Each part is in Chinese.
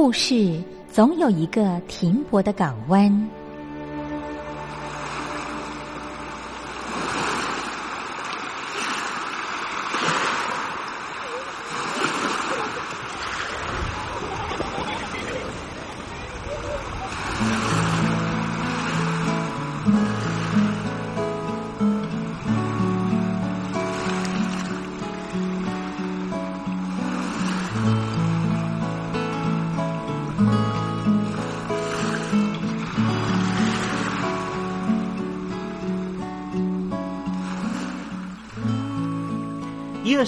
故事总有一个停泊的港湾。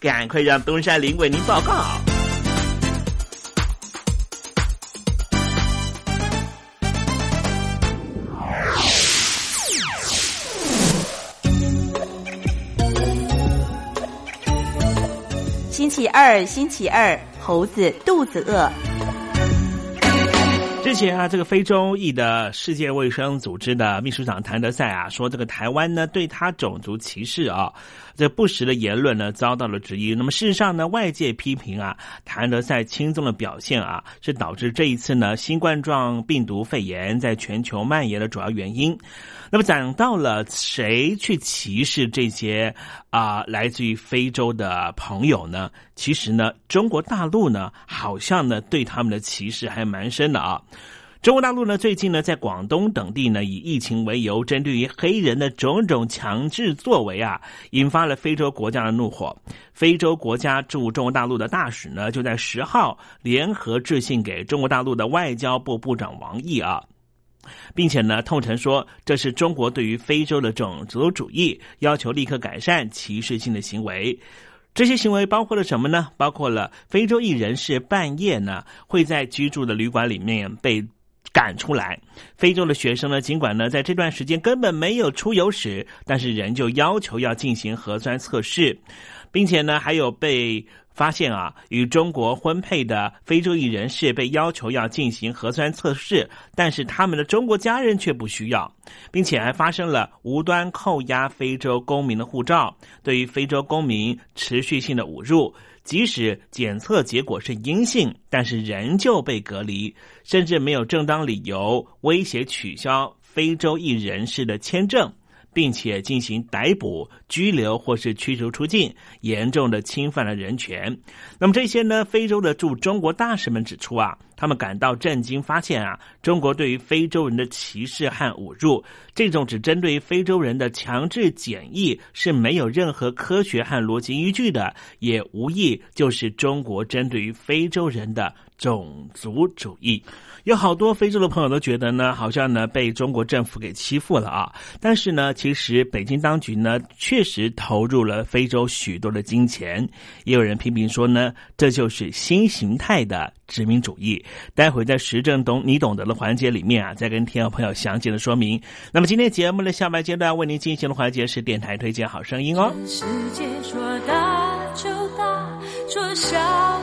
赶快让东山林为您报告。星期二，星期二，猴子肚子饿。之前啊，这个非洲裔的世界卫生组织的秘书长谭德赛啊，说这个台湾呢对他种族歧视啊，这不实的言论呢遭到了质疑。那么事实上呢，外界批评啊，谭德赛轻松的表现啊，是导致这一次呢新冠状病毒肺炎在全球蔓延的主要原因。那么讲到了谁去歧视这些啊来自于非洲的朋友呢？其实呢，中国大陆呢，好像呢对他们的歧视还蛮深的啊。中国大陆呢，最近呢，在广东等地呢，以疫情为由，针对于黑人的种种强制作为啊，引发了非洲国家的怒火。非洲国家驻中国大陆的大使呢，就在十号联合致信给中国大陆的外交部部长王毅啊。并且呢，痛陈说这是中国对于非洲的种族主义，要求立刻改善歧视性的行为。这些行为包括了什么呢？包括了非洲裔人士半夜呢会在居住的旅馆里面被赶出来。非洲的学生呢，尽管呢在这段时间根本没有出游史，但是仍旧要求要进行核酸测试，并且呢还有被。发现啊，与中国婚配的非洲裔人士被要求要进行核酸测试，但是他们的中国家人却不需要，并且还发生了无端扣押非洲公民的护照，对于非洲公民持续性的侮辱。即使检测结果是阴性，但是仍旧被隔离，甚至没有正当理由威胁取消非洲裔人士的签证。并且进行逮捕、拘留或是驱逐出境，严重的侵犯了人权。那么这些呢？非洲的驻中国大使们指出啊，他们感到震惊，发现啊，中国对于非洲人的歧视和侮辱，这种只针对非洲人的强制检疫是没有任何科学和逻辑依据的，也无疑就是中国针对于非洲人的种族主义。有好多非洲的朋友都觉得呢，好像呢被中国政府给欺负了啊！但是呢，其实北京当局呢确实投入了非洲许多的金钱。也有人批评说呢，这就是新形态的殖民主义。待会在时政懂你懂得的环节里面啊，再跟听众朋友详细的说明。那么今天节目的下半阶段为您进行的环节是电台推荐好声音哦。世界说大就大，说小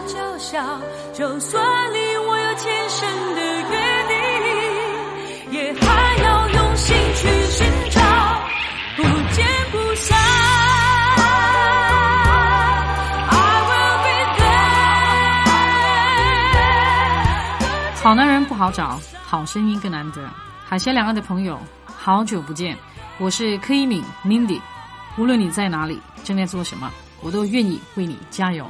就小，就算你我有前生的。也还要用心去寻找，不见不散。好男人不好找，好声音更难得。海峡两岸的朋友，好久不见，我是柯一敏 Mindy。无论你在哪里，正在做什么，我都愿意为你加油。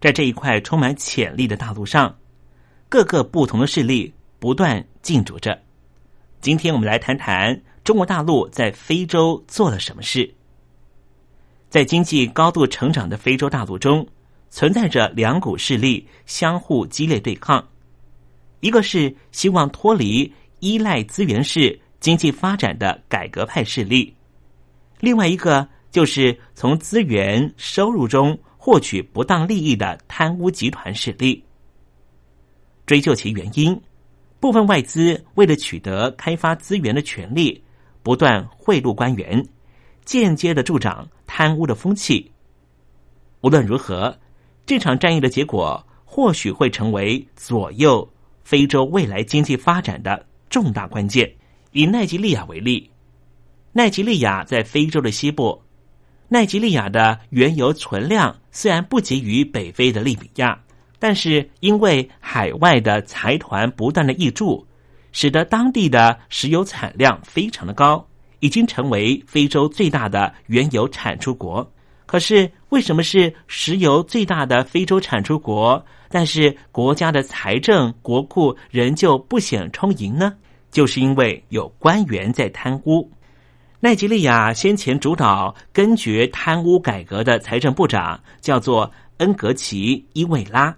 在这一块充满潜力的大陆上，各个不同的势力不断竞逐着。今天我们来谈谈中国大陆在非洲做了什么事。在经济高度成长的非洲大陆中，存在着两股势力相互激烈对抗：一个是希望脱离依赖资源式经济发展的改革派势力，另外一个就是从资源收入中。获取不当利益的贪污集团势力，追究其原因，部分外资为了取得开发资源的权利，不断贿赂官员，间接的助长贪污的风气。无论如何，这场战役的结果或许会成为左右非洲未来经济发展的重大关键。以奈及利亚为例，奈及利亚在非洲的西部。奈及利亚的原油存量虽然不及于北非的利比亚，但是因为海外的财团不断的挹注，使得当地的石油产量非常的高，已经成为非洲最大的原油产出国。可是为什么是石油最大的非洲产出国，但是国家的财政国库仍旧不显充盈呢？就是因为有官员在贪污。奈及利亚先前主导根绝贪污改革的财政部长叫做恩格奇伊维拉，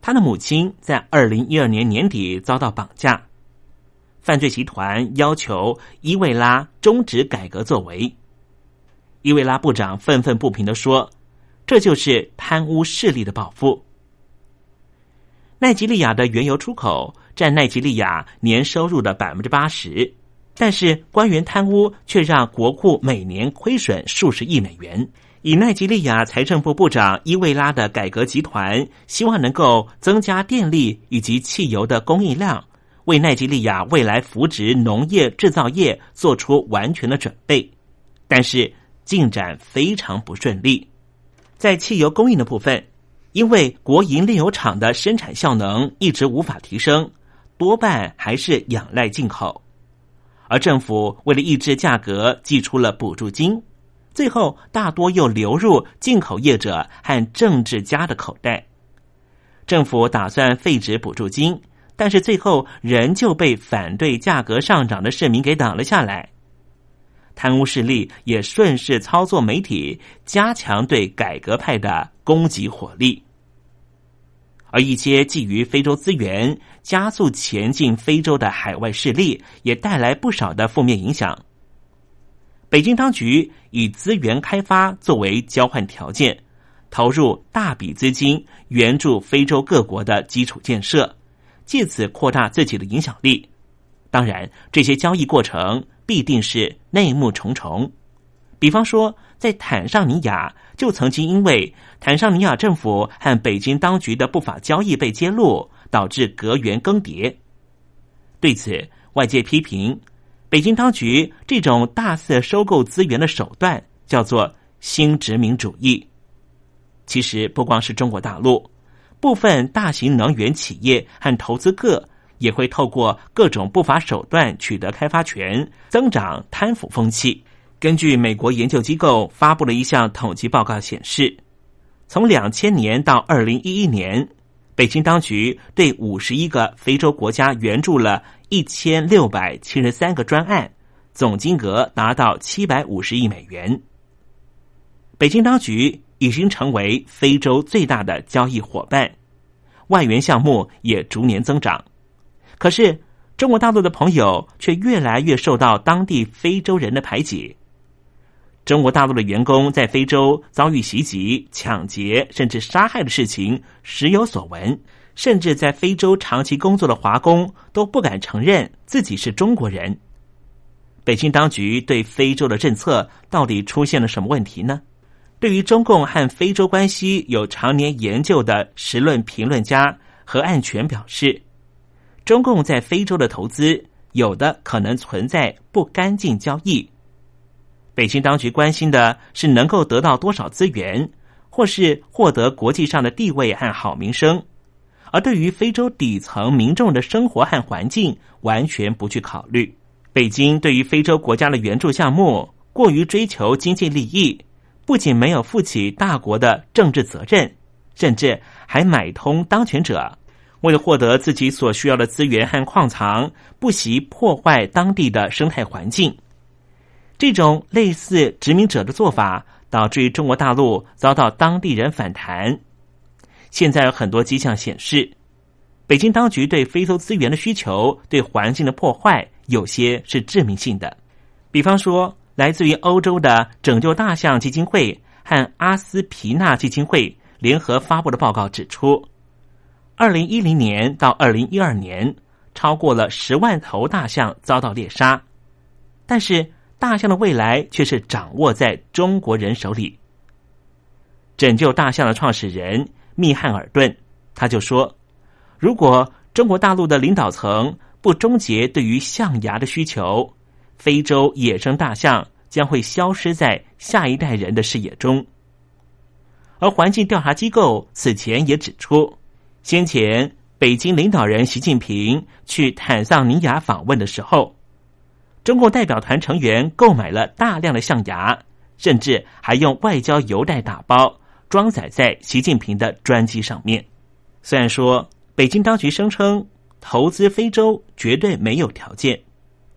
他的母亲在二零一二年年底遭到绑架，犯罪集团要求伊维拉终止改革作为。伊维拉部长愤愤不平的说：“这就是贪污势力的报复。”奈及利亚的原油出口占奈及利亚年收入的百分之八十。但是官员贪污却让国库每年亏损数十亿美元。以奈及利亚财政部部长伊维拉的改革集团希望能够增加电力以及汽油的供应量，为奈及利亚未来扶植农业制造业做出完全的准备。但是进展非常不顺利。在汽油供应的部分，因为国营炼油厂的生产效能一直无法提升，多半还是仰赖进口。而政府为了抑制价格，寄出了补助金，最后大多又流入进口业者和政治家的口袋。政府打算废止补助金，但是最后仍旧被反对价格上涨的市民给挡了下来。贪污势力也顺势操作媒体，加强对改革派的攻击火力。而一些觊觎非洲资源、加速前进非洲的海外势力，也带来不少的负面影响。北京当局以资源开发作为交换条件，投入大笔资金援助非洲各国的基础建设，借此扩大自己的影响力。当然，这些交易过程必定是内幕重重。比方说，在坦桑尼亚就曾经因为坦桑尼亚政府和北京当局的不法交易被揭露，导致阁员更迭。对此，外界批评北京当局这种大肆收购资源的手段叫做新殖民主义，其实不光是中国大陆，部分大型能源企业和投资客也会透过各种不法手段取得开发权，增长贪腐风气。根据美国研究机构发布的一项统计报告显示，从两千年到二零一一年，北京当局对五十一个非洲国家援助了一千六百七十三个专案，总金额达到七百五十亿美元。北京当局。已经成为非洲最大的交易伙伴，外援项目也逐年增长。可是，中国大陆的朋友却越来越受到当地非洲人的排挤。中国大陆的员工在非洲遭遇袭击、抢劫，甚至杀害的事情时有所闻。甚至在非洲长期工作的华工都不敢承认自己是中国人。北京当局对非洲的政策到底出现了什么问题呢？对于中共和非洲关系有常年研究的时论评论家何岸全表示，中共在非洲的投资有的可能存在不干净交易。北京当局关心的是能够得到多少资源，或是获得国际上的地位和好名声，而对于非洲底层民众的生活和环境完全不去考虑。北京对于非洲国家的援助项目过于追求经济利益。不仅没有负起大国的政治责任，甚至还买通当权者，为了获得自己所需要的资源和矿藏，不惜破坏当地的生态环境。这种类似殖民者的做法，导致于中国大陆遭到当地人反弹。现在有很多迹象显示，北京当局对非洲资源的需求、对环境的破坏，有些是致命性的。比方说。来自于欧洲的拯救大象基金会和阿斯皮纳基金会联合发布的报告指出，二零一零年到二零一二年，超过了十万头大象遭到猎杀，但是大象的未来却是掌握在中国人手里。拯救大象的创始人密汉尔顿他就说：“如果中国大陆的领导层不终结对于象牙的需求。”非洲野生大象将会消失在下一代人的视野中，而环境调查机构此前也指出，先前北京领导人习近平去坦桑尼亚访问的时候，中共代表团成员购买了大量的象牙，甚至还用外交邮袋打包装载在习近平的专机上面。虽然说北京当局声称投资非洲绝对没有条件，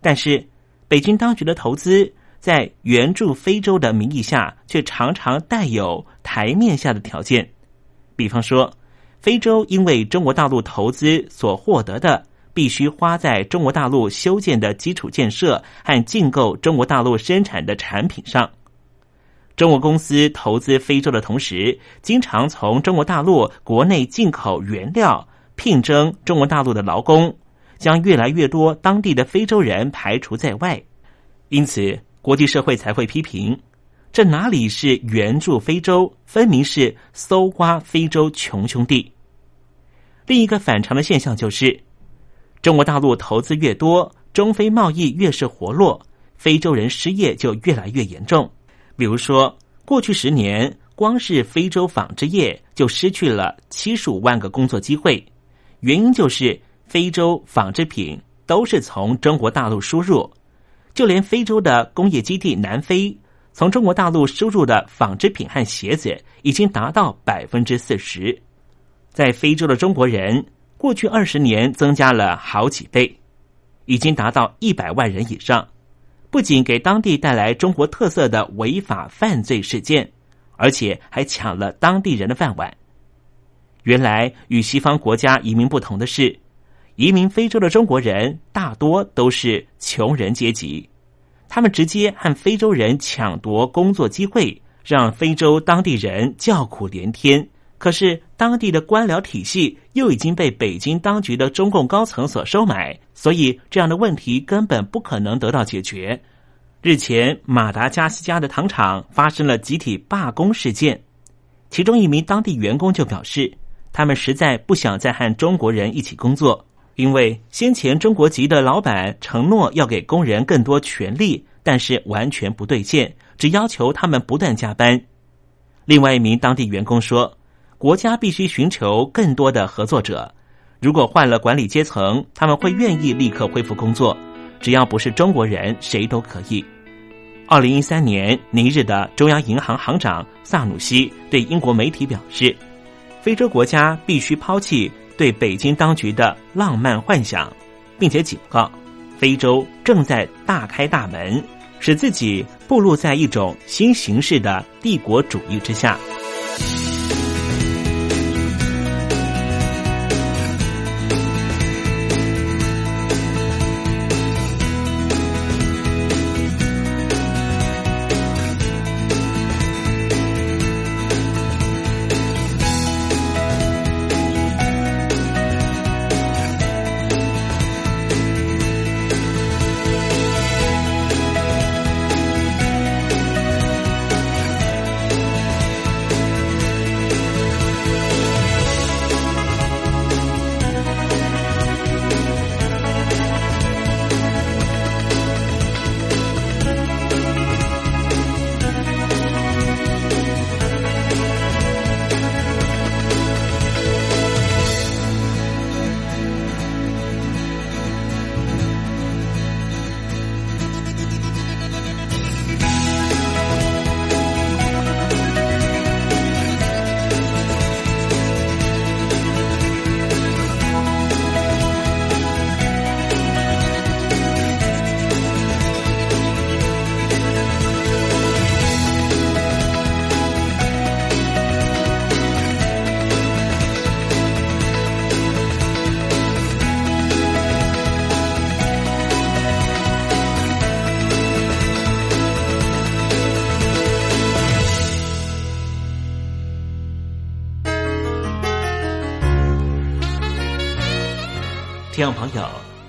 但是。北京当局的投资在援助非洲的名义下，却常常带有台面下的条件。比方说，非洲因为中国大陆投资所获得的，必须花在中国大陆修建的基础建设和进购中国大陆生产的产品上。中国公司投资非洲的同时，经常从中国大陆国内进口原料，聘征中国大陆的劳工。将越来越多当地的非洲人排除在外，因此国际社会才会批评：这哪里是援助非洲，分明是搜刮非洲穷兄弟。另一个反常的现象就是，中国大陆投资越多，中非贸易越是活络，非洲人失业就越来越严重。比如说，过去十年，光是非洲纺织业就失去了七十五万个工作机会，原因就是。非洲纺织品都是从中国大陆输入，就连非洲的工业基地南非，从中国大陆输入的纺织品和鞋子已经达到百分之四十。在非洲的中国人，过去二十年增加了好几倍，已经达到一百万人以上。不仅给当地带来中国特色的违法犯罪事件，而且还抢了当地人的饭碗。原来与西方国家移民不同的是。移民非洲的中国人大多都是穷人阶级，他们直接和非洲人抢夺工作机会，让非洲当地人叫苦连天。可是当地的官僚体系又已经被北京当局的中共高层所收买，所以这样的问题根本不可能得到解决。日前，马达加斯加的糖厂发生了集体罢工事件，其中一名当地员工就表示，他们实在不想再和中国人一起工作。因为先前中国籍的老板承诺要给工人更多权利，但是完全不兑现，只要求他们不断加班。另外一名当地员工说：“国家必须寻求更多的合作者。如果换了管理阶层，他们会愿意立刻恢复工作。只要不是中国人，谁都可以。”二零一三年，尼日的中央银行行长萨努西对英国媒体表示：“非洲国家必须抛弃对北京当局的浪漫幻想，并且警告，非洲正在大开大门，使自己步入在一种新形式的帝国主义之下。”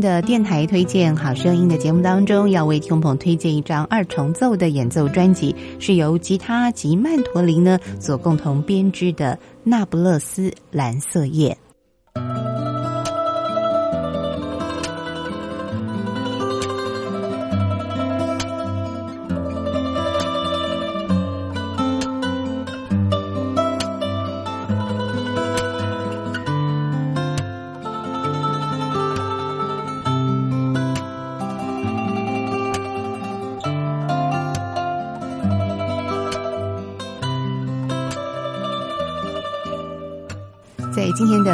的电台推荐好声音的节目当中，要为听众朋友推荐一张二重奏的演奏专辑，是由吉他及曼陀林呢所共同编织的《那不勒斯蓝色夜》。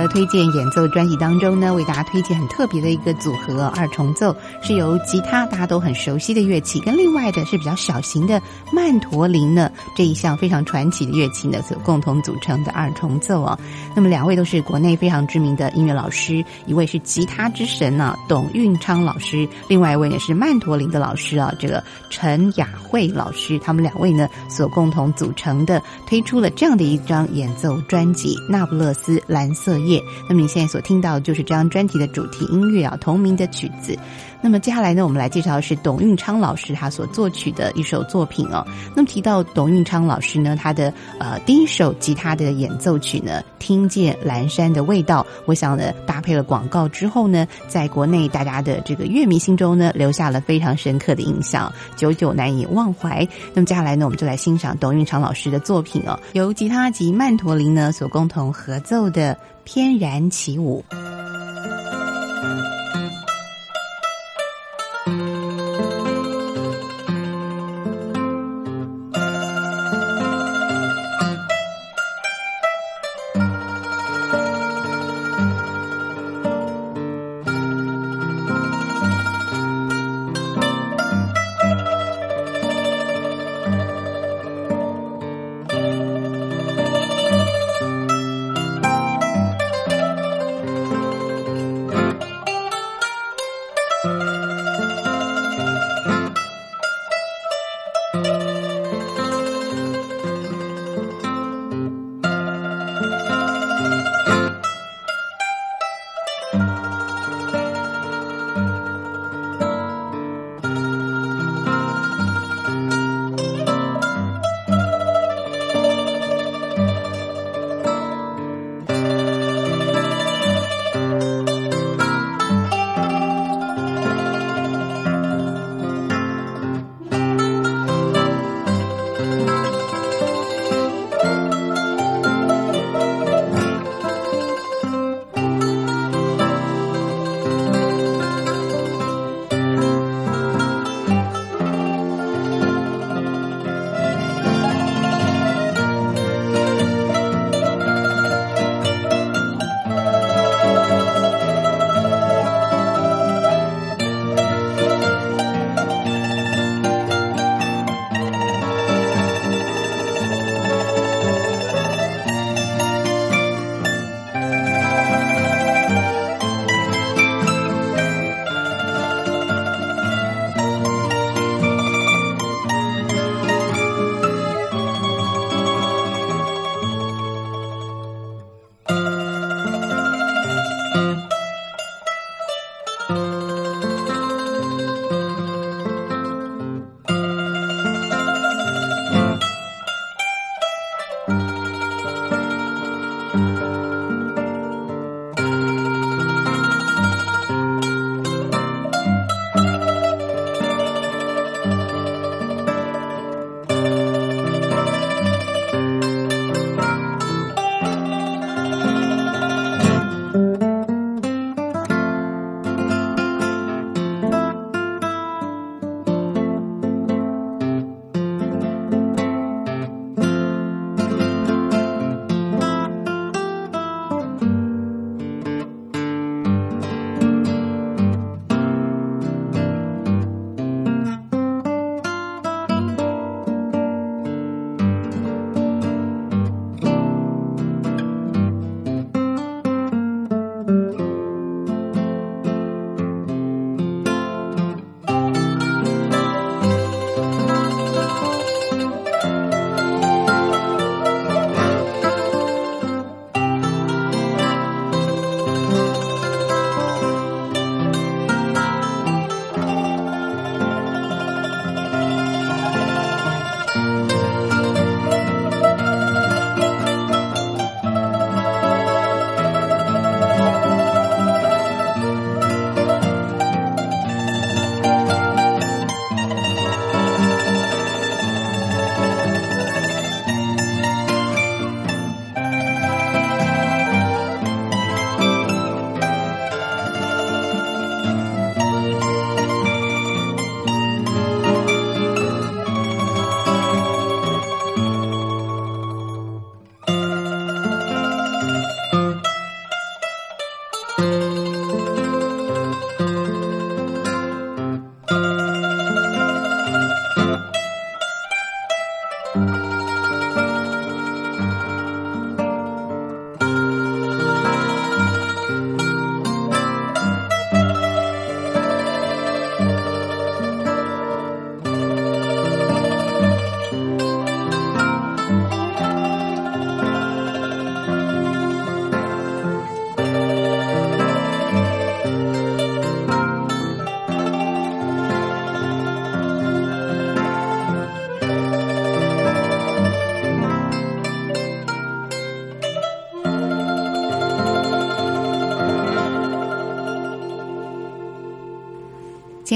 推荐演奏专辑当中呢，为大家推荐很特别的一个组合二重奏，是由吉他大家都很熟悉的乐器，跟另外的是比较小型的曼陀林呢这一项非常传奇的乐器呢所共同组成的二重奏啊。那么两位都是国内非常知名的音乐老师，一位是吉他之神呢董运昌老师，另外一位呢是曼陀林的老师啊，这个陈雅慧老师，他们两位呢所共同组成的，推出了这样的一张演奏专辑《那不勒斯》。蓝色夜，那么你现在所听到的就是这张专辑的主题音乐啊，同名的曲子。那么接下来呢，我们来介绍的是董运昌老师他所作曲的一首作品哦。那么提到董运昌老师呢，他的呃第一首吉他的演奏曲呢，《听见蓝山的味道》，我想呢搭配了广告之后呢，在国内大家的这个乐迷心中呢，留下了非常深刻的印象，久久难以忘怀。那么接下来呢，我们就来欣赏董运昌老师的作品哦，由吉他及曼陀林呢所共同合奏的《翩然起舞》。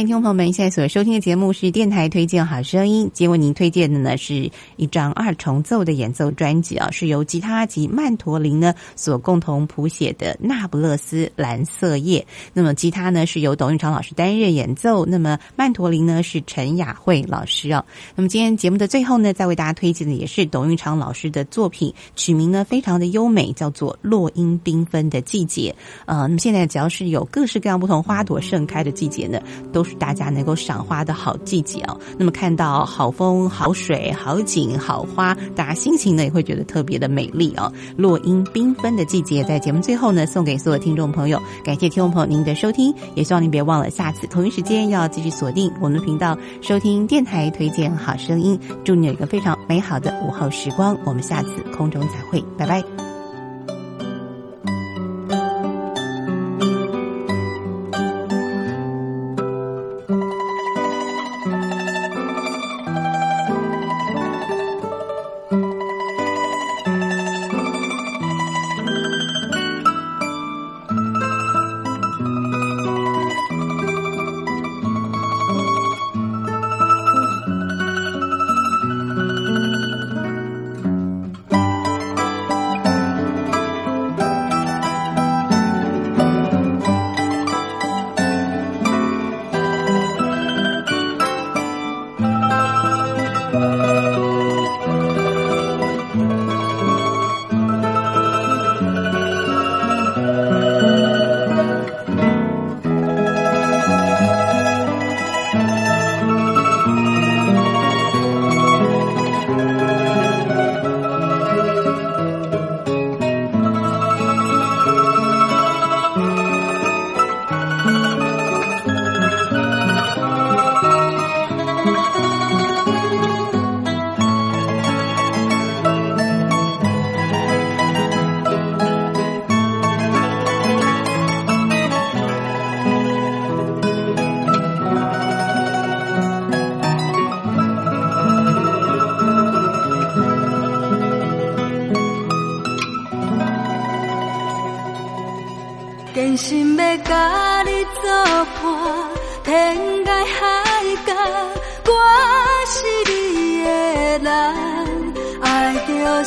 听众朋友们，现在所收听的节目是电台推荐好声音。今天为您推荐的呢是一张二重奏的演奏专辑啊，是由吉他及曼陀林呢所共同谱写的《那不勒斯蓝色夜》。那么吉他呢是由董运昌老师担任演奏，那么曼陀林呢是陈雅慧老师啊。那么今天节目的最后呢，再为大家推荐的也是董运昌老师的作品，曲名呢非常的优美，叫做《落英缤纷的季节》。呃，那么现在只要是有各式各样不同花朵盛开的季节呢，都是大家能够赏花的好季节哦。那么看到好风、好水、好景、好花，大家心情呢也会觉得特别的美丽哦。落英缤纷的季节，在节目最后呢，送给所有听众朋友。感谢听众朋友您的收听，也希望您别忘了下次同一时间要继续锁定我们的频道，收听电台推荐好声音。祝你有一个非常美好的午后时光，我们下次空中再会，拜拜。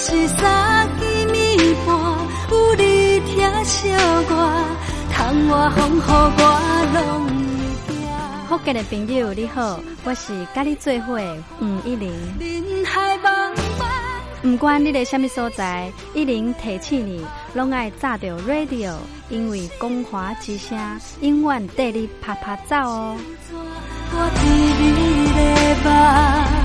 是三更暝半，有你听小歌，窗外风雨我拢会惊。福建的朋友你好，我是甲你做伙吴一玲。人海茫茫。不管你在什么所在，一零提起你，拢爱炸着 radio，因为光华之声永远带你啪啪走哦。我替你来因为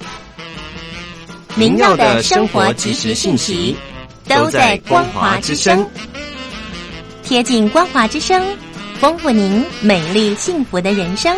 您要的生活即时信息都在光华之声，贴近光华之声，丰富您美丽幸福的人生。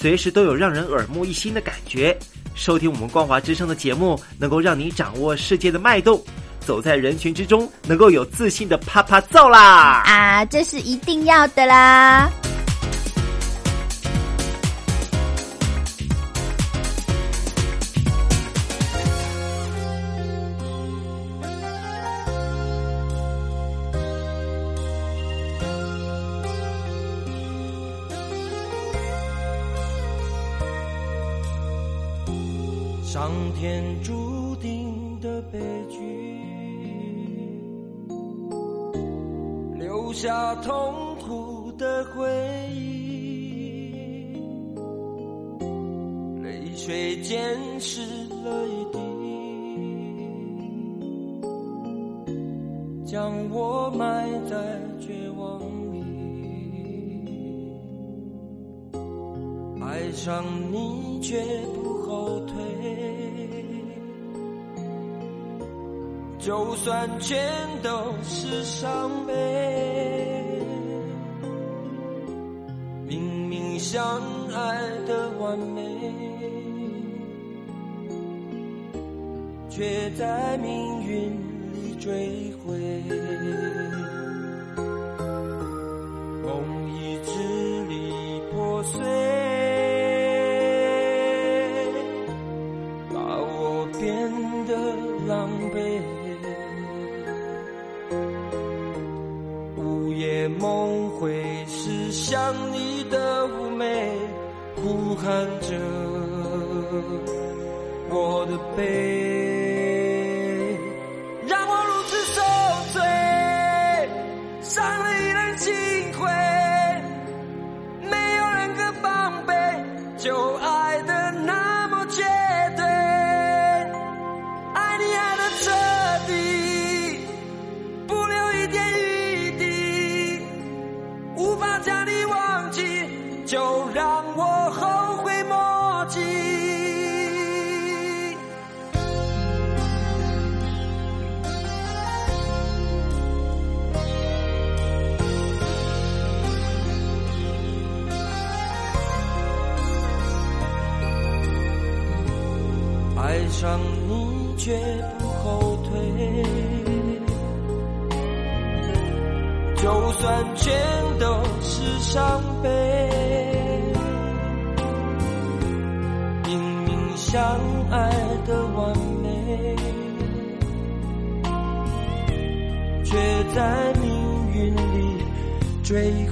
随时都有让人耳目一新的感觉。收听我们光华之声的节目，能够让你掌握世界的脉动，走在人群之中，能够有自信的啪啪揍啦！啊，这是一定要的啦！在命运里追悔。梦已支离破碎，把我变得狼狈。午夜梦回是想你的妩媚，呼喊着我的悲，在命运里追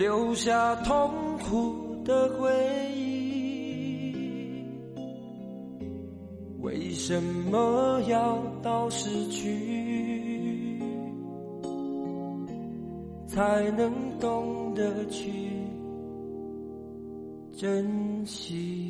留下痛苦的回忆。为什么要到失去，才能懂得去珍惜？